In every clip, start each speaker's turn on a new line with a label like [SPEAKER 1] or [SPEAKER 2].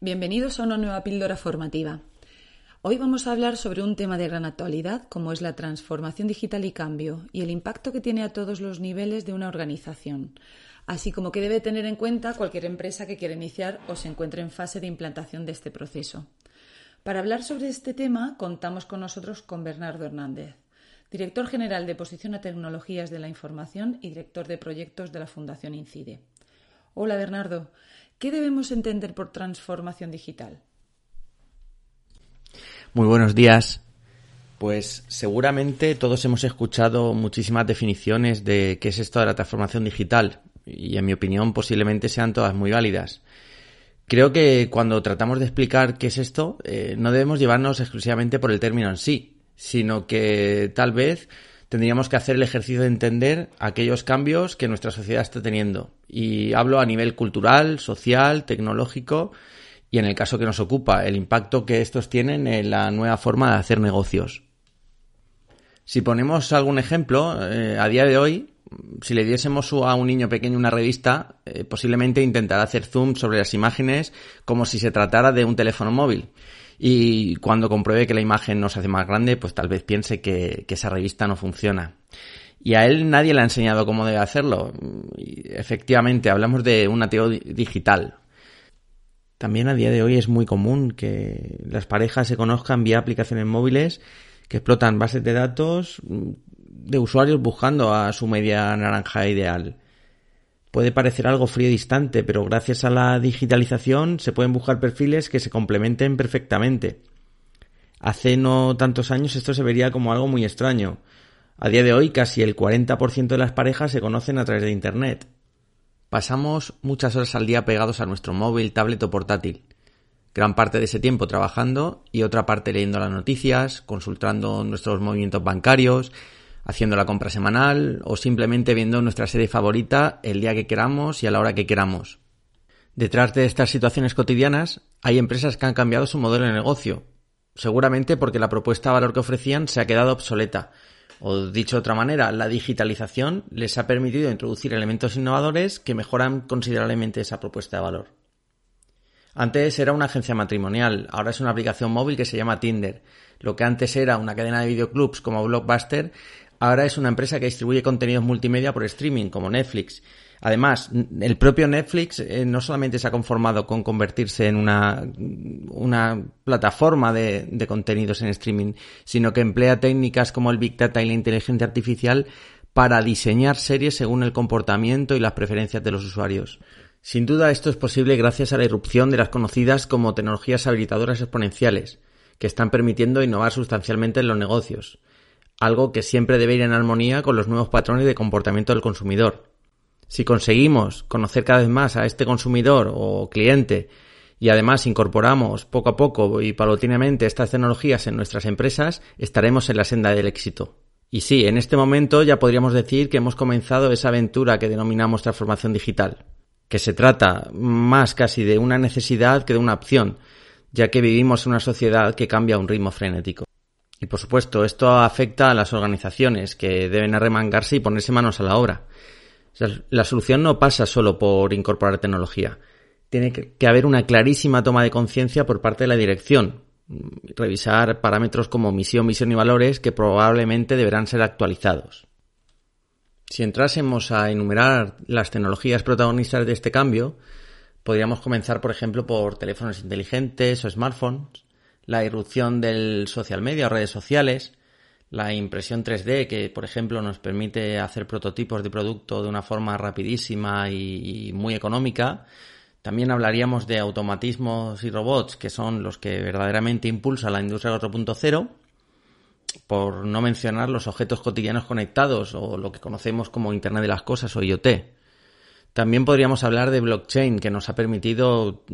[SPEAKER 1] Bienvenidos a una nueva píldora formativa. Hoy vamos a hablar sobre un tema de gran actualidad como es la transformación digital y cambio y el impacto que tiene a todos los niveles de una organización, así como que debe tener en cuenta cualquier empresa que quiera iniciar o se encuentre en fase de implantación de este proceso. Para hablar sobre este tema contamos con nosotros con Bernardo Hernández, director general de Posición a Tecnologías de la Información y director de proyectos de la Fundación Incide. Hola Bernardo, ¿qué debemos entender por transformación digital?
[SPEAKER 2] Muy buenos días. Pues seguramente todos hemos escuchado muchísimas definiciones de qué es esto de la transformación digital y en mi opinión posiblemente sean todas muy válidas. Creo que cuando tratamos de explicar qué es esto, eh, no debemos llevarnos exclusivamente por el término en sí, sino que tal vez tendríamos que hacer el ejercicio de entender aquellos cambios que nuestra sociedad está teniendo. Y hablo a nivel cultural, social, tecnológico y en el caso que nos ocupa, el impacto que estos tienen en la nueva forma de hacer negocios. Si ponemos algún ejemplo, eh, a día de hoy, si le diésemos a un niño pequeño una revista, eh, posiblemente intentará hacer zoom sobre las imágenes como si se tratara de un teléfono móvil. Y cuando compruebe que la imagen no se hace más grande, pues tal vez piense que, esa revista no funciona. Y a él nadie le ha enseñado cómo debe hacerlo. Efectivamente, hablamos de un ateo digital, también a día de hoy es muy común que las parejas se conozcan vía aplicaciones móviles que explotan bases de datos de usuarios buscando a su media naranja ideal. Puede parecer algo frío y distante, pero gracias a la digitalización se pueden buscar perfiles que se complementen perfectamente. Hace no tantos años esto se vería como algo muy extraño. A día de hoy casi el 40% de las parejas se conocen a través de Internet. Pasamos muchas horas al día pegados a nuestro móvil, tablet o portátil. Gran parte de ese tiempo trabajando y otra parte leyendo las noticias, consultando nuestros movimientos bancarios, haciendo la compra semanal o simplemente viendo nuestra serie favorita el día que queramos y a la hora que queramos. Detrás de estas situaciones cotidianas hay empresas que han cambiado su modelo de negocio, seguramente porque la propuesta de valor que ofrecían se ha quedado obsoleta o dicho de otra manera, la digitalización les ha permitido introducir elementos innovadores que mejoran considerablemente esa propuesta de valor. Antes era una agencia matrimonial, ahora es una aplicación móvil que se llama Tinder. Lo que antes era una cadena de videoclubs como Blockbuster, ahora es una empresa que distribuye contenidos multimedia por streaming como Netflix Además, el propio Netflix eh, no solamente se ha conformado con convertirse en una, plataforma de, de, contenidos en streaming, sino que emplea técnicas como el Big Data y la inteligencia artificial para diseñar series según el comportamiento y las preferencias de los usuarios. Sin duda esto es posible gracias a la irrupción de las conocidas como tecnologías habilitadoras exponenciales, que están permitiendo innovar sustancialmente en los negocios, algo que siempre debe ir en armonía con los nuevos patrones de comportamiento del consumidor, si conseguimos conocer cada vez más a este consumidor o cliente y además incorporamos poco a poco y paulatinamente estas tecnologías en nuestras empresas, estaremos en la senda del éxito. Y sí, en este momento ya podríamos decir que hemos comenzado esa aventura que denominamos transformación digital, que se trata más casi de una necesidad que de una opción, ya que vivimos en una sociedad que cambia a un ritmo frenético. Y por supuesto, esto afecta a las organizaciones que deben arremangarse y ponerse manos a la obra la solución no pasa solo por incorporar tecnología. Tiene que haber una clarísima toma de conciencia por parte de la dirección. Revisar parámetros como misión, misión y valores que probablemente deberán ser actualizados. Si entrásemos a enumerar las tecnologías protagonistas de este cambio, podríamos comenzar, por ejemplo, por teléfonos inteligentes o smartphones, la irrupción del social media o redes sociales, la impresión 3D que, por ejemplo, nos permite hacer prototipos de producto de una forma rapidísima y, muy económica. También hablaríamos de automatismos y robots, que son los que verdaderamente impulsan la industria 4.0, por no mencionar los objetos cotidianos conectados o lo que conocemos como Internet de las Cosas o IoT. También podríamos hablar de blockchain, que nos ha permitido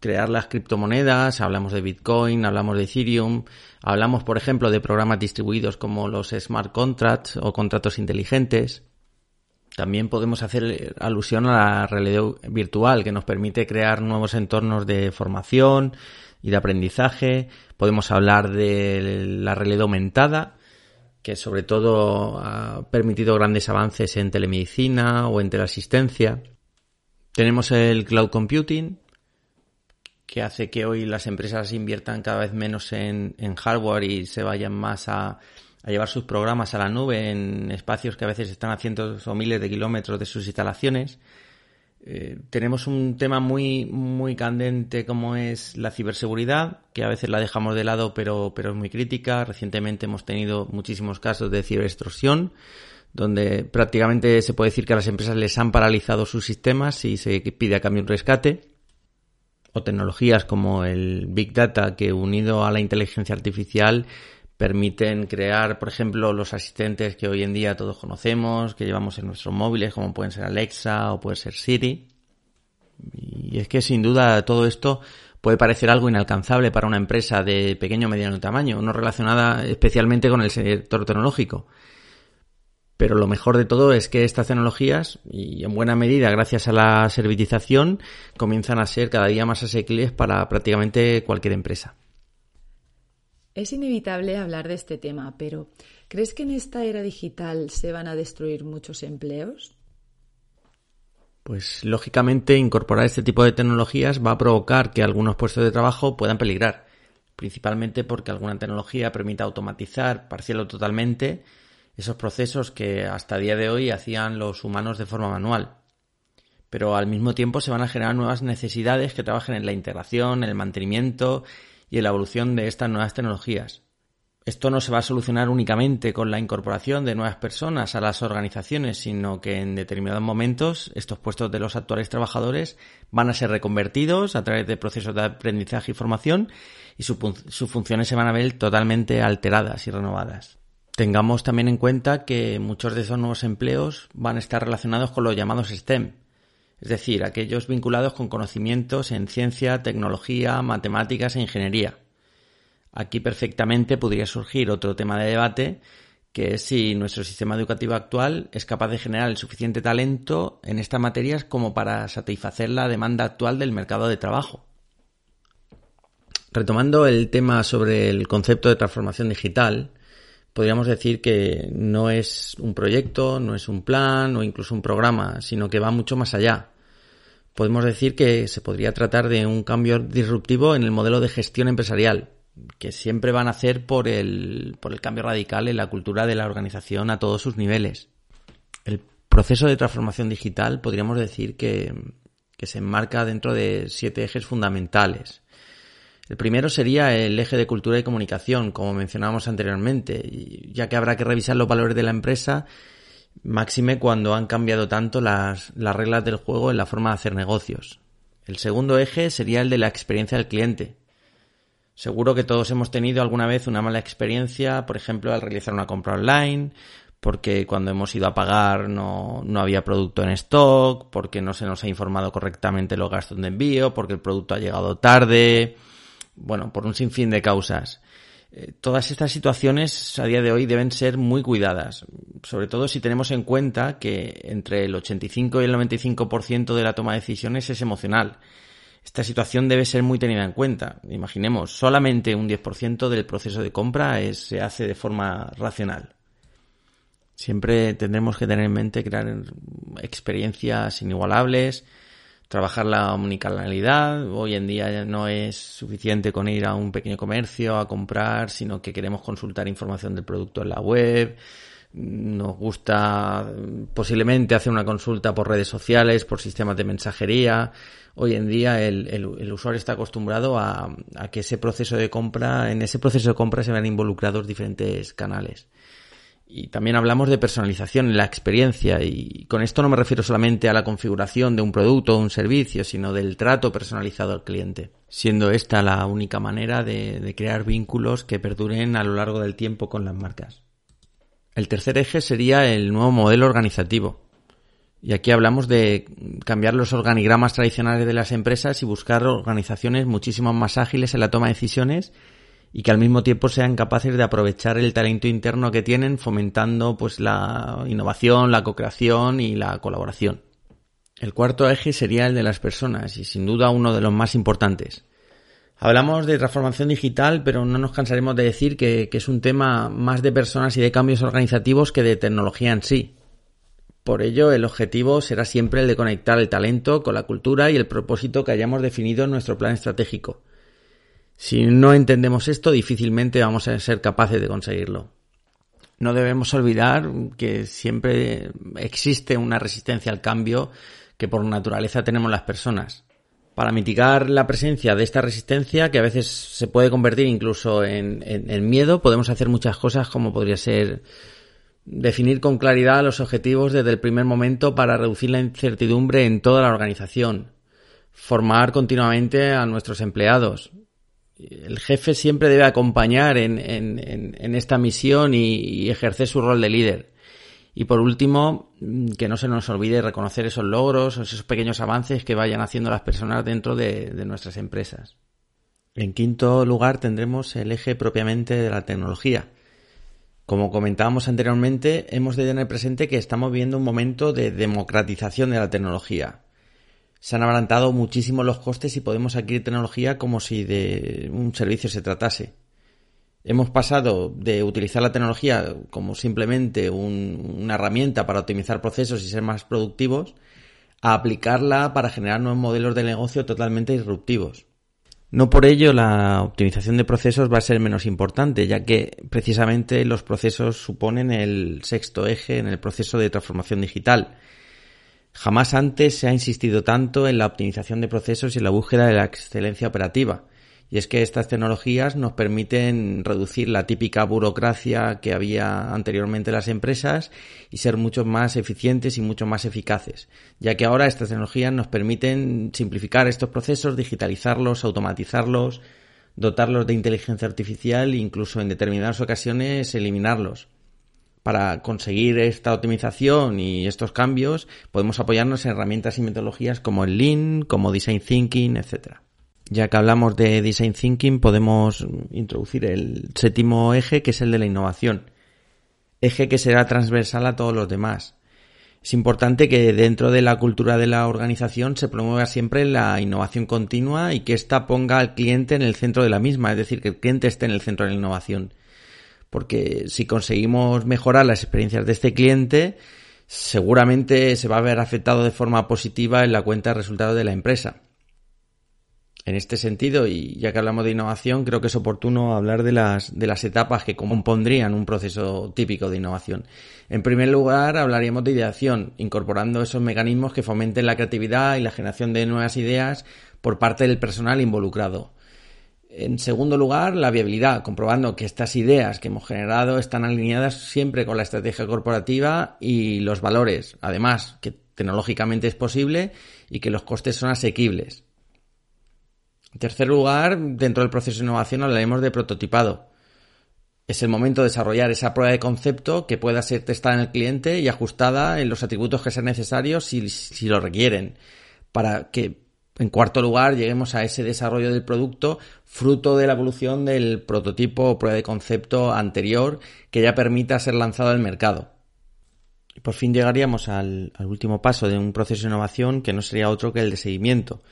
[SPEAKER 2] crear las criptomonedas, hablamos de Bitcoin, hablamos de Ethereum, hablamos, por ejemplo, de programas distribuidos como los smart contracts o contratos inteligentes. También podemos hacer alusión a la realidad virtual, que nos permite crear nuevos entornos de formación y de aprendizaje. Podemos hablar de la realidad aumentada, que sobre todo ha permitido grandes avances en telemedicina o en teleasistencia. Tenemos el cloud computing, que hace que hoy las empresas inviertan cada vez menos en, hardware y se vayan más a, llevar sus programas a la nube en espacios que a veces están a cientos o miles de kilómetros de sus instalaciones. Eh, tenemos un tema muy, muy candente como es la ciberseguridad, que a veces la dejamos de lado, pero, pero es muy crítica. Recientemente hemos tenido muchísimos casos de ciberextorsión, donde prácticamente se puede decir que a las empresas les han paralizado sus sistemas y se pide a cambio un rescate o tecnologías como el Big Data que unido a la inteligencia artificial permiten crear, por ejemplo, los asistentes que hoy en día todos conocemos, que llevamos en nuestros móviles, como pueden ser Alexa o puede ser Siri. Y es que sin duda todo esto puede parecer algo inalcanzable para una empresa de pequeño o mediano tamaño, no relacionada especialmente con el sector tecnológico. Pero lo mejor de todo es que estas tecnologías, y en buena medida gracias a la servitización, comienzan a ser cada día más asequibles para prácticamente cualquier empresa.
[SPEAKER 1] Es inevitable hablar de este tema, pero ¿crees que en esta era digital se van a destruir muchos empleos?
[SPEAKER 2] Pues lógicamente incorporar este tipo de tecnologías va a provocar que algunos puestos de trabajo puedan peligrar, principalmente porque alguna tecnología permite automatizar parcial o totalmente esos procesos que hasta día de hoy hacían los humanos de forma manual. Pero al mismo tiempo se van a generar nuevas necesidades que trabajen en la integración, el mantenimiento y en la evolución de estas nuevas tecnologías. Esto no se va a solucionar únicamente con la incorporación de nuevas personas a las organizaciones, sino que en determinados momentos estos puestos de los actuales trabajadores van a ser reconvertidos a través de procesos de aprendizaje y formación y sus funciones se van a ver totalmente alteradas y renovadas. Tengamos también en cuenta que muchos de esos nuevos empleos van a estar relacionados con los llamados STEM, es decir, aquellos vinculados con conocimientos en ciencia, tecnología, matemáticas e ingeniería. Aquí perfectamente podría surgir otro tema de debate, que es si nuestro sistema educativo actual es capaz de generar el suficiente talento en estas materias como para satisfacer la demanda actual del mercado de trabajo. Retomando el tema sobre el concepto de transformación digital, podríamos decir que no es un proyecto, no es un plan o incluso un programa, sino que va mucho más allá. Podemos decir que se podría tratar de un cambio disruptivo en el modelo de gestión empresarial, que siempre van a hacer por el, por el cambio radical en la cultura de la organización a todos sus niveles. El proceso de transformación digital podríamos decir que, que se enmarca dentro de siete ejes fundamentales el primero sería el eje de cultura y comunicación, como mencionábamos anteriormente, ya que habrá que revisar los valores de la empresa, máxime cuando han cambiado tanto las, las reglas del juego en la forma de hacer negocios. El segundo eje sería el de la experiencia del cliente. Seguro que todos hemos tenido alguna vez una mala experiencia, por ejemplo, al realizar una compra online, porque cuando hemos ido a pagar no, no, había producto en stock, porque no se nos ha informado correctamente los gastos de envío, porque el producto ha llegado tarde, bueno, por un sinfín de causas. Eh, todas estas situaciones a día de hoy deben ser muy cuidadas, sobre todo si tenemos en cuenta que entre el 85 y el 95% de la toma de decisiones es emocional. Esta situación debe ser muy tenida en cuenta. Imaginemos, solamente un 10% del proceso de compra se hace de forma racional. Siempre tendremos que tener en mente crear experiencias inigualables, trabajar la omnicanalidad. Hoy en día no es suficiente con ir a un pequeño comercio a comprar, sino que queremos consultar información del producto en la web. Nos gusta posiblemente hacer una consulta por redes sociales, por sistemas de mensajería. Hoy en día el, el, usuario está acostumbrado a, a que ese proceso de compra, en ese proceso de compra se vean involucrados diferentes canales. Y también hablamos de personalización en la experiencia y con esto no me refiero solamente a la configuración de un producto o un servicio, sino del trato personalizado al cliente, siendo esta la única manera de, de crear vínculos que perduren a lo largo del tiempo con las marcas. El tercer eje sería el nuevo modelo organizativo. Y aquí hablamos de cambiar los organigramas tradicionales de las empresas y buscar organizaciones muchísimo más ágiles en la toma de decisiones y que al mismo tiempo sean capaces de aprovechar el talento interno que tienen fomentando pues la innovación, la co-creación y la colaboración. El cuarto eje sería el de las personas y sin duda uno de los más importantes. Hablamos de transformación digital, pero no nos cansaremos de decir que, que, es un tema más de personas y de cambios organizativos que de tecnología en sí. Por ello, el objetivo será siempre el de conectar el talento con la cultura y el propósito que hayamos definido en nuestro plan estratégico. Si no entendemos esto, difícilmente vamos a ser capaces de conseguirlo. No debemos olvidar que siempre existe una resistencia al cambio que por naturaleza tenemos las personas. Para mitigar la presencia de esta resistencia, que a veces se puede convertir incluso en, miedo, podemos hacer muchas cosas como podría ser Definir con claridad los objetivos desde el primer momento para reducir la incertidumbre en toda la organización. Formar continuamente a nuestros empleados. El jefe siempre debe acompañar en, esta misión y, ejercer su rol de líder. Y por último, que no se nos olvide reconocer esos logros, esos pequeños avances que vayan haciendo las personas dentro de nuestras empresas. En quinto lugar tendremos el eje propiamente de la tecnología como comentábamos anteriormente, hemos de tener presente que estamos viendo un momento de democratización de la tecnología. Se han abarantado muchísimo los costes y podemos adquirir tecnología como si de un servicio se tratase. Hemos pasado de utilizar la tecnología como simplemente una herramienta para optimizar procesos y ser más productivos a aplicarla para generar nuevos modelos de negocio totalmente disruptivos. No por ello la optimización de procesos va a ser menos importante, ya que precisamente los procesos suponen el sexto eje en el proceso de transformación digital. Jamás antes se ha insistido tanto en la optimización de procesos y en la búsqueda de la excelencia operativa. Y es que estas tecnologías nos permiten reducir la típica burocracia que había anteriormente en las empresas y ser mucho más eficientes y mucho más eficaces, ya que ahora estas tecnologías nos permiten simplificar estos procesos, digitalizarlos, automatizarlos, dotarlos de inteligencia artificial e incluso en determinadas ocasiones eliminarlos. Para conseguir esta optimización y estos cambios podemos apoyarnos en herramientas y metodologías como el Lean, como Design Thinking, etc. Ya que hablamos de Design Thinking, podemos introducir el séptimo eje, que es el de la innovación. Eje que será transversal a todos los demás. Es importante que dentro de la cultura de la organización se promueva siempre la innovación continua y que ésta ponga al cliente en el centro de la misma, es decir, que el cliente esté en el centro de la innovación. Porque si conseguimos mejorar las experiencias de este cliente, seguramente se va a ver afectado de forma positiva en la cuenta de resultados de la empresa. En este sentido, y ya que hablamos de innovación, creo que es oportuno hablar de las, de las etapas que compondrían un proceso típico de innovación. En primer lugar, hablaríamos de ideación, incorporando esos mecanismos que fomenten la creatividad y la generación de nuevas ideas por parte del personal involucrado. En segundo lugar, la viabilidad, comprobando que estas ideas que hemos generado están alineadas siempre con la estrategia corporativa y los valores. Además, que tecnológicamente es posible y que los costes son asequibles. En tercer lugar, dentro del proceso de innovación hablaremos de prototipado. Es el momento de desarrollar esa prueba de concepto que pueda ser testada en el cliente y ajustada en los atributos que sean necesarios si, si lo requieren, para que en cuarto lugar, lleguemos a ese desarrollo del producto fruto de la evolución del prototipo o prueba de concepto anterior que ya permita ser lanzado al mercado. Y por fin llegaríamos al, último paso de un proceso de innovación que no sería otro que el de seguimiento,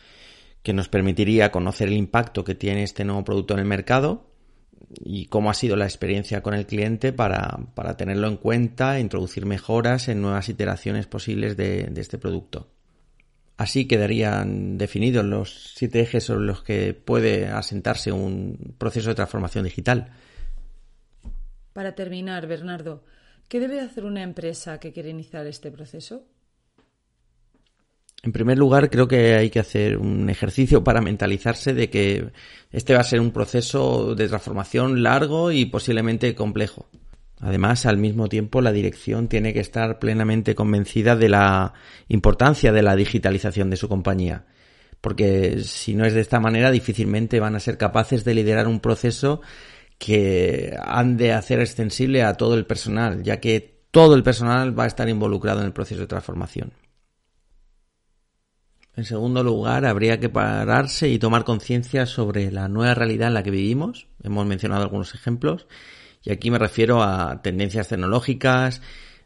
[SPEAKER 2] que nos permitiría conocer el impacto que tiene este nuevo producto en el mercado y cómo ha sido la experiencia con el cliente para, para tenerlo en cuenta e introducir mejoras en nuevas iteraciones posibles de este producto. Así quedarían definidos los siete ejes sobre los que puede asentarse un proceso de transformación digital.
[SPEAKER 1] Para terminar, Bernardo, ¿qué debe hacer una empresa que quiere iniciar este proceso?
[SPEAKER 2] En primer lugar, creo que hay que hacer un ejercicio para mentalizarse de que este va a ser un proceso de transformación largo y posiblemente complejo. Además, al mismo tiempo, la dirección tiene que estar plenamente convencida de la importancia de la digitalización de su compañía. Porque si no es de esta manera, difícilmente van a ser capaces de liderar un proceso que han de hacer extensible a todo el personal, ya que todo el personal va a estar involucrado en el proceso de transformación. En segundo lugar, habría que pararse y tomar conciencia sobre la nueva realidad en la que vivimos. Hemos mencionado algunos ejemplos. Y aquí me refiero a tendencias tecnológicas,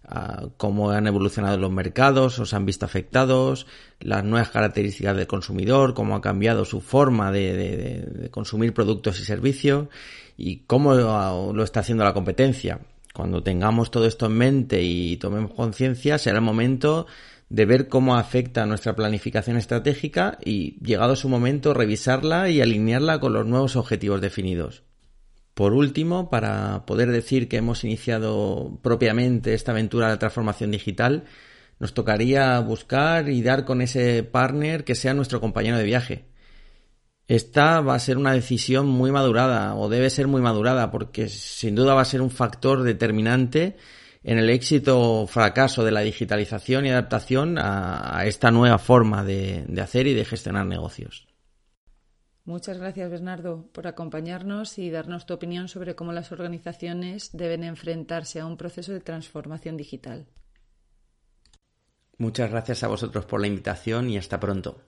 [SPEAKER 2] a cómo han evolucionado los mercados, o se han visto afectados, las nuevas características del consumidor, cómo ha cambiado su forma de, consumir productos y servicios y cómo lo está haciendo la competencia Cuando tengamos todo esto en mente y tomemos conciencia, será el momento de ver cómo afecta nuestra planificación estratégica y, llegado su momento, revisarla y alinearla con los nuevos objetivos definidos. Por último, para poder decir que hemos iniciado propiamente esta aventura de transformación digital, nos tocaría buscar y dar con ese partner que sea nuestro compañero de viaje. Esta va a ser una decisión muy madurada o debe ser muy madurada porque sin duda va a ser un factor determinante en el éxito o fracaso de la digitalización y adaptación a, esta nueva forma de hacer y de gestionar negocios.
[SPEAKER 1] Muchas gracias, Bernardo, por acompañarnos y darnos tu opinión sobre cómo las organizaciones deben enfrentarse a un proceso de transformación digital.
[SPEAKER 2] Muchas gracias a vosotros por la invitación y hasta pronto.